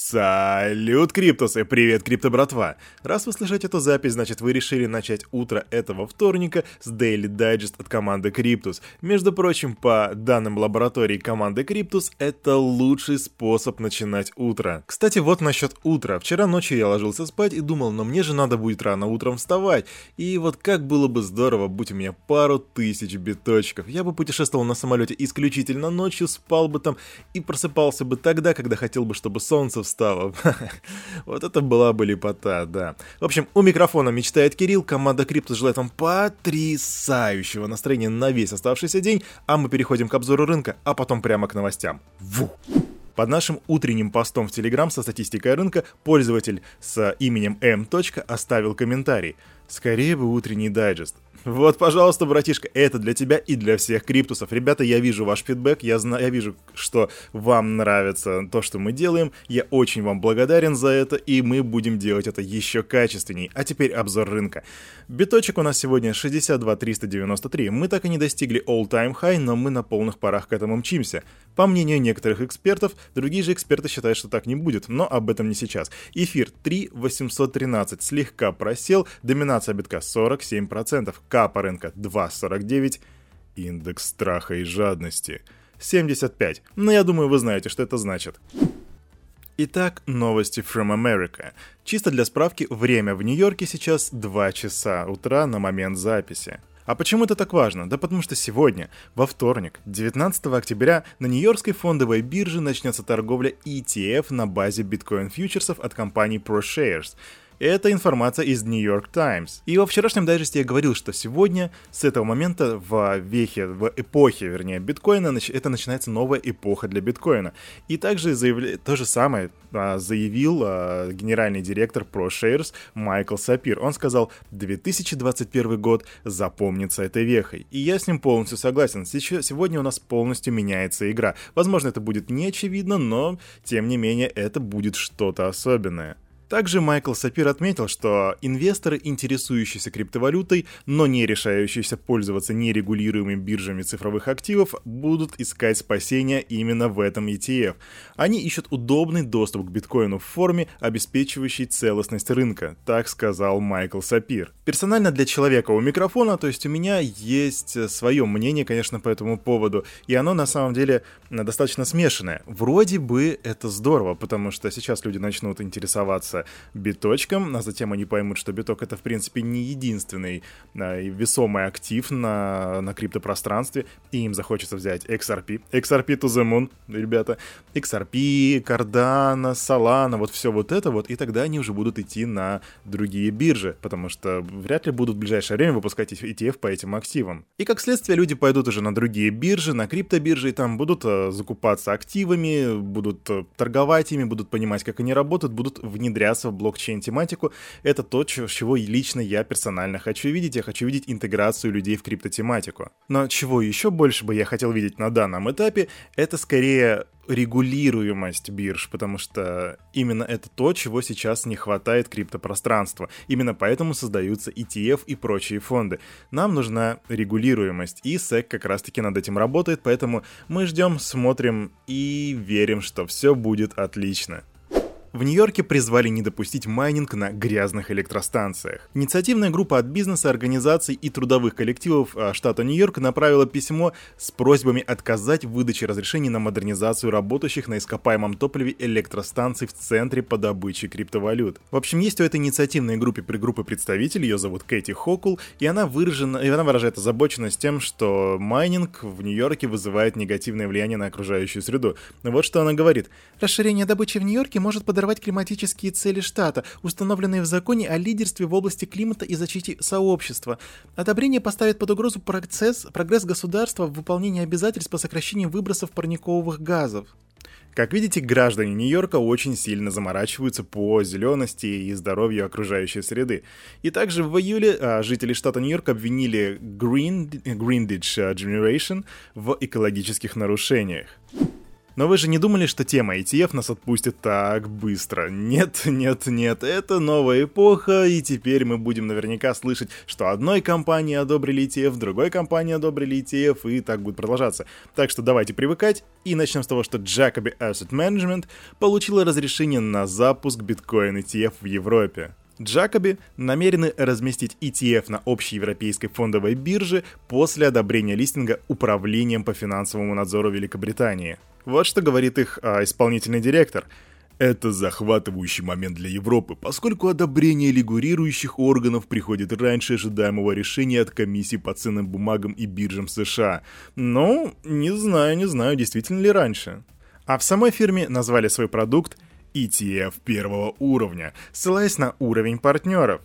Салют, Криптусы! Привет, Крипто братва! Раз вы слышите эту запись, значит вы решили начать утро этого вторника с Daily Digest от команды Криптус. Между прочим, по данным лаборатории команды Криптус, это лучший способ начинать утро. Кстати, вот насчет утра. Вчера ночью я ложился спать и думал, но мне же надо будет рано утром вставать. И вот как было бы здорово, будь у меня пару тысяч биточков. Я бы путешествовал на самолете исключительно ночью, спал бы там и просыпался бы тогда, когда хотел бы, чтобы солнце встала. вот это была бы лепота, да. В общем, у микрофона мечтает Кирилл, команда Криптус желает вам потрясающего настроения на весь оставшийся день, а мы переходим к обзору рынка, а потом прямо к новостям. Ву! Под нашим утренним постом в Телеграм со статистикой рынка пользователь с именем M. оставил комментарий. Скорее бы утренний дайджест. Вот, пожалуйста, братишка, это для тебя и для всех криптусов. Ребята, я вижу ваш фидбэк, я, знаю, я вижу, что вам нравится то, что мы делаем. Я очень вам благодарен за это, и мы будем делать это еще качественней. А теперь обзор рынка. Биточек у нас сегодня 62 393. Мы так и не достигли all-time high, но мы на полных парах к этому мчимся. По мнению некоторых экспертов, другие же эксперты считают, что так не будет, но об этом не сейчас. Эфир 3 813 слегка просел, доминация битка 47%. Капа рынка 2.49, индекс страха и жадности 75. Но я думаю, вы знаете, что это значит. Итак, новости from America. Чисто для справки, время в Нью-Йорке сейчас 2 часа утра на момент записи. А почему это так важно? Да потому что сегодня, во вторник, 19 октября, на Нью-Йоркской фондовой бирже начнется торговля ETF на базе биткоин-фьючерсов от компании ProShares – это информация из New York Times. И во вчерашнем дайджесте я говорил, что сегодня, с этого момента, в вехе, в эпохе, вернее, биткоина, это начинается новая эпоха для биткоина. И также заявля... то же самое а, заявил а, генеральный директор ProShares Майкл Сапир. Он сказал, 2021 год запомнится этой вехой. И я с ним полностью согласен. Сегодня у нас полностью меняется игра. Возможно, это будет не очевидно, но, тем не менее, это будет что-то особенное. Также Майкл Сапир отметил, что инвесторы, интересующиеся криптовалютой, но не решающиеся пользоваться нерегулируемыми биржами цифровых активов, будут искать спасения именно в этом ETF. Они ищут удобный доступ к биткоину в форме, обеспечивающей целостность рынка, так сказал Майкл Сапир. Персонально для человека у микрофона, то есть у меня есть свое мнение, конечно, по этому поводу, и оно на самом деле достаточно смешанное. Вроде бы это здорово, потому что сейчас люди начнут интересоваться заниматься биточком, а затем они поймут, что биток это в принципе не единственный а, весомый актив на, на криптопространстве, и им захочется взять XRP, XRP to the moon, ребята, XRP, Cardano, Solana, вот все вот это вот, и тогда они уже будут идти на другие биржи, потому что вряд ли будут в ближайшее время выпускать ETF по этим активам. И как следствие люди пойдут уже на другие биржи, на криптобиржи, и там будут uh, закупаться активами, будут uh, торговать ими, будут понимать, как они работают, будут внедрять внедряться в блокчейн-тематику. Это то, чего лично я персонально хочу видеть. Я хочу видеть интеграцию людей в криптотематику. Но чего еще больше бы я хотел видеть на данном этапе, это скорее регулируемость бирж, потому что именно это то, чего сейчас не хватает криптопространства. Именно поэтому создаются ETF и прочие фонды. Нам нужна регулируемость, и SEC как раз-таки над этим работает, поэтому мы ждем, смотрим и верим, что все будет отлично. В Нью-Йорке призвали не допустить майнинг на грязных электростанциях. Инициативная группа от бизнеса, организаций и трудовых коллективов а, штата Нью-Йорк направила письмо с просьбами отказать в выдаче разрешений на модернизацию работающих на ископаемом топливе электростанций в центре по добыче криптовалют. В общем, есть у этой инициативной группе группы представителей, ее зовут Кэти Хокул, и она, выражена, и она выражает озабоченность тем, что майнинг в Нью-Йорке вызывает негативное влияние на окружающую среду. Вот что она говорит. Расширение добычи в Нью-Йорке может подорвать подорвать климатические цели штата, установленные в законе о лидерстве в области климата и защите сообщества. Одобрение поставит под угрозу процесс, прогресс государства в выполнении обязательств по сокращению выбросов парниковых газов. Как видите, граждане Нью-Йорка очень сильно заморачиваются по зелености и здоровью окружающей среды. И также в июле а, жители штата Нью-Йорк обвинили Green, Greenditch Generation в экологических нарушениях. Но вы же не думали, что тема ETF нас отпустит так быстро? Нет, нет, нет, это новая эпоха, и теперь мы будем наверняка слышать, что одной компании одобрили ETF, другой компании одобрили ETF, и так будет продолжаться. Так что давайте привыкать, и начнем с того, что Jacobi Asset Management получила разрешение на запуск биткоин ETF в Европе. Джакоби намерены разместить ETF на общей европейской фондовой бирже после одобрения листинга Управлением по финансовому надзору Великобритании. Вот что говорит их а, исполнительный директор. Это захватывающий момент для Европы, поскольку одобрение регулирующих органов приходит раньше ожидаемого решения от комиссии по ценным бумагам и биржам США. Ну, не знаю, не знаю, действительно ли раньше. А в самой фирме назвали свой продукт ETF первого уровня, ссылаясь на уровень партнеров.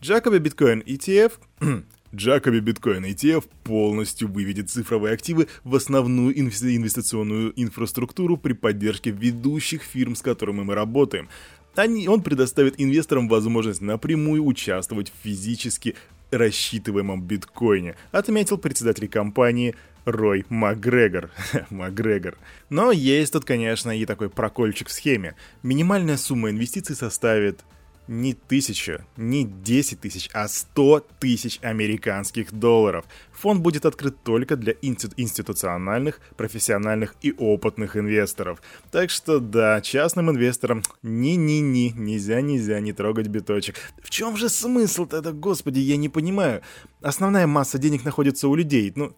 Джакоби Биткоин ETF Джакоби Биткоин ETF полностью выведет цифровые активы в основную инвестиционную инфраструктуру при поддержке ведущих фирм, с которыми мы работаем. Они, он предоставит инвесторам возможность напрямую участвовать в физически рассчитываемом биткоине, отметил председатель компании Рой Макгрегор. Макгрегор. Но есть тут, конечно, и такой прокольчик в схеме. Минимальная сумма инвестиций составит не тысяча, не 10 тысяч, а 100 тысяч американских долларов. Фонд будет открыт только для институциональных, профессиональных и опытных инвесторов. Так что да, частным инвесторам ни-ни-ни, нельзя-нельзя не трогать биточек. В чем же смысл-то это, господи, я не понимаю. Основная масса денег находится у людей, ну...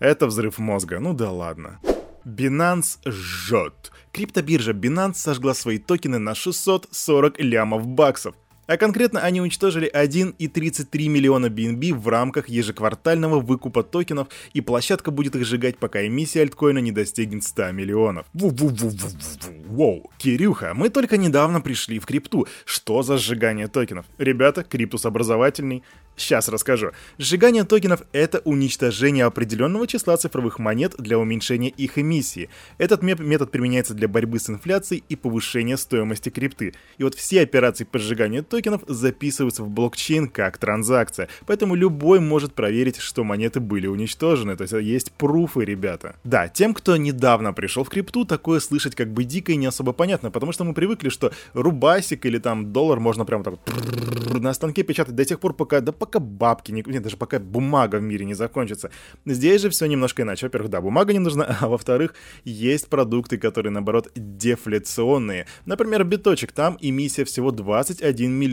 Это взрыв мозга, ну да ладно. Binance жжет. Криптобиржа Binance сожгла свои токены на 640 лямов баксов. А конкретно они уничтожили 1,33 миллиона BNB в рамках ежеквартального выкупа токенов, и площадка будет их сжигать, пока эмиссия альткоина не достигнет 100 миллионов. Воу, Кирюха, мы только недавно пришли в крипту. Что за сжигание токенов? Ребята, криптус образовательный. Сейчас расскажу. Сжигание токенов — это уничтожение определенного числа цифровых монет для уменьшения их эмиссии. Этот метод применяется для борьбы с инфляцией и повышения стоимости крипты. И вот все операции по сжиганию токенов записываются в блокчейн как транзакция, поэтому любой может проверить, что монеты были уничтожены, то есть есть пруфы, ребята. Да, тем, кто недавно пришел в крипту, такое слышать как бы дико и не особо понятно, потому что мы привыкли, что рубасик или там доллар можно прямо так на станке печатать до тех пор, пока, да пока бабки, не, нет, даже пока бумага в мире не закончится. Здесь же все немножко иначе. Во-первых, да, бумага не нужна, а во-вторых, есть продукты, которые, наоборот, дефляционные. Например, биточек, там эмиссия всего 21 миллион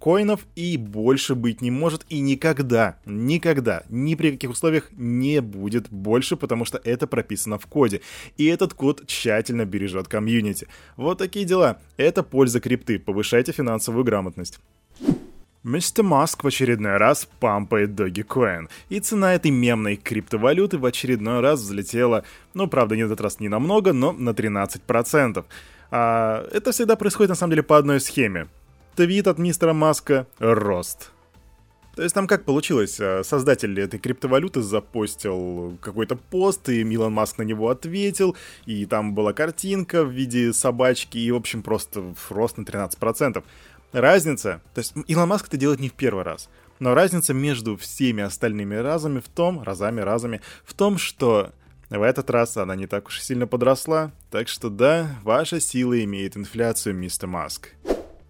коинов и больше быть не может и никогда, никогда, ни при каких условиях не будет больше, потому что это прописано в коде. И этот код тщательно бережет комьюнити. Вот такие дела. Это польза крипты. Повышайте финансовую грамотность. Мистер Маск в очередной раз пампает Dogecoin, и цена этой мемной криптовалюты в очередной раз взлетела, ну, правда, не в этот раз не намного, но на 13%. А это всегда происходит, на самом деле, по одной схеме. Твит от мистера Маска — рост. То есть там как получилось? А, создатель этой криптовалюты запостил какой-то пост, и Милан Маск на него ответил, и там была картинка в виде собачки, и, в общем, просто рост на 13%. Разница, то есть Илон Маск это делает не в первый раз, но разница между всеми остальными разами в том, разами, разами, в том, что в этот раз она не так уж сильно подросла, так что да, ваша сила имеет инфляцию, мистер Маск.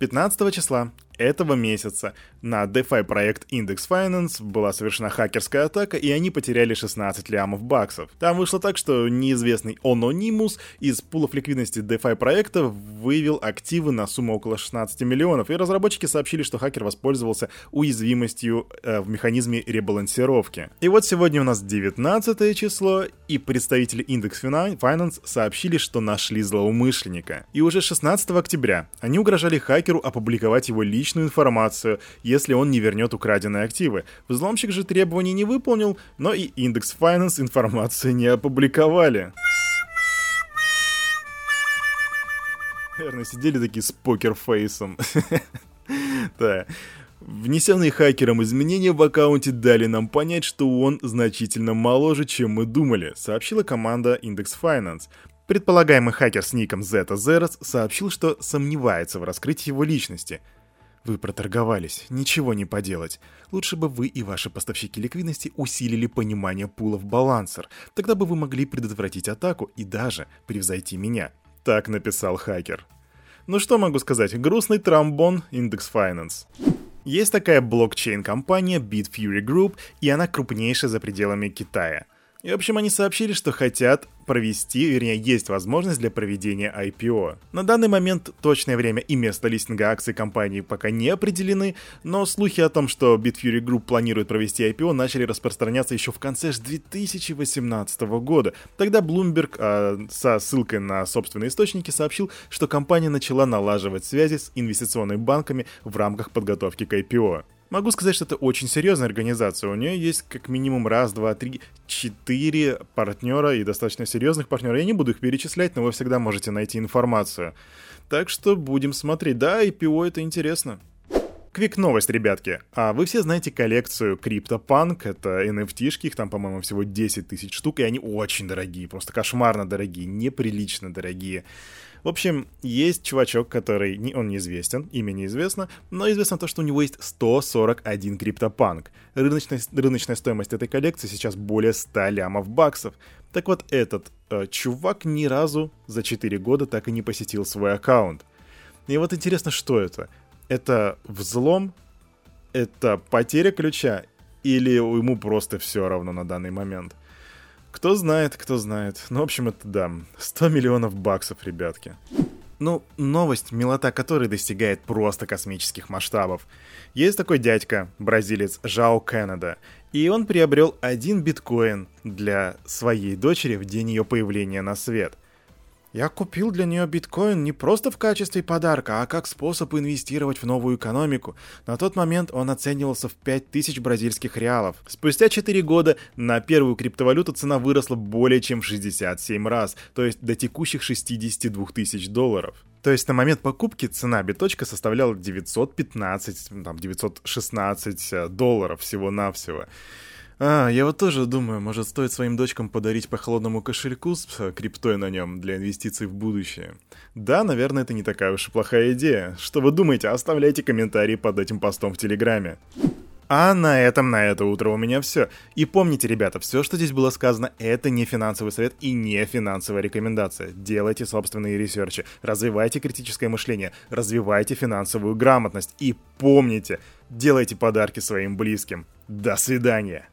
15 числа этого месяца на DeFi проект Index Finance была совершена хакерская атака, и они потеряли 16 лямов баксов. Там вышло так, что неизвестный Anonymous из пулов ликвидности DeFi проекта вывел активы на сумму около 16 миллионов, и разработчики сообщили, что хакер воспользовался уязвимостью э, в механизме ребалансировки. И вот сегодня у нас 19 число, и представители Index Finance сообщили, что нашли злоумышленника. И уже 16 октября они угрожали хакеру опубликовать его личность личную информацию, если он не вернет украденные активы. Взломщик же требований не выполнил, но и Index Finance информацию не опубликовали. Наверное, сидели такие с покерфейсом. Да. Внесенные хакером изменения в аккаунте дали нам понять, что он значительно моложе, чем мы думали, сообщила команда Index Finance. Предполагаемый хакер с ником Zeta Zeros сообщил, что сомневается в раскрытии его личности – Вы проторговались, ничего не поделать. Лучше бы вы и ваши поставщики ликвидности усилили понимание пулов балансер. Тогда бы вы могли предотвратить атаку и даже превзойти меня. Так написал хакер. Ну что могу сказать, грустный тромбон Index Finance. Есть такая блокчейн-компания Bitfury Group, и она крупнейшая за пределами Китая. И, в общем, они сообщили, что хотят провести, вернее, есть возможность для проведения IPO. На данный момент точное время и место листинга акций компании пока не определены, но слухи о том, что Bitfury Group планирует провести IPO, начали распространяться еще в конце 2018 года. Тогда Bloomberg э, со ссылкой на собственные источники сообщил, что компания начала налаживать связи с инвестиционными банками в рамках подготовки к IPO. Могу сказать, что это очень серьезная организация. У нее есть как минимум раз, два, три, четыре партнера и достаточно серьезных партнеров. Я не буду их перечислять, но вы всегда можете найти информацию. Так что будем смотреть. Да, IPO это интересно. Квик новость, ребятки. А вы все знаете коллекцию CryptoPunk, это NFT-шки, их там, по-моему, всего 10 тысяч штук, и они очень дорогие, просто кошмарно дорогие, неприлично дорогие. В общем, есть чувачок, который, не, он неизвестен, имя неизвестно, но известно то, что у него есть 141 криптопанк. Рыночная, рыночная стоимость этой коллекции сейчас более 100 лямов баксов. Так вот, этот э, чувак ни разу за 4 года так и не посетил свой аккаунт. И вот интересно, что это? Это взлом? Это потеря ключа? Или ему просто все равно на данный момент? Кто знает, кто знает. Ну, в общем, это да. 100 миллионов баксов, ребятки. Ну, новость, милота которой достигает просто космических масштабов. Есть такой дядька, бразилец Жао Кеннеда, и он приобрел один биткоин для своей дочери в день ее появления на свет – я купил для нее биткоин не просто в качестве подарка, а как способ инвестировать в новую экономику. На тот момент он оценивался в 5000 бразильских реалов. Спустя 4 года на первую криптовалюту цена выросла более чем в 67 раз, то есть до текущих 62 тысяч долларов. То есть на момент покупки цена биточка составляла 915, там, 916 э, долларов всего-навсего. А, я вот тоже думаю, может стоит своим дочкам подарить по холодному кошельку с э, криптой на нем для инвестиций в будущее. Да, наверное, это не такая уж и плохая идея. Что вы думаете, оставляйте комментарии под этим постом в Телеграме. А на этом на это утро у меня все. И помните, ребята, все, что здесь было сказано, это не финансовый совет и не финансовая рекомендация. Делайте собственные ресерчи, развивайте критическое мышление, развивайте финансовую грамотность и помните, делайте подарки своим близким. До свидания.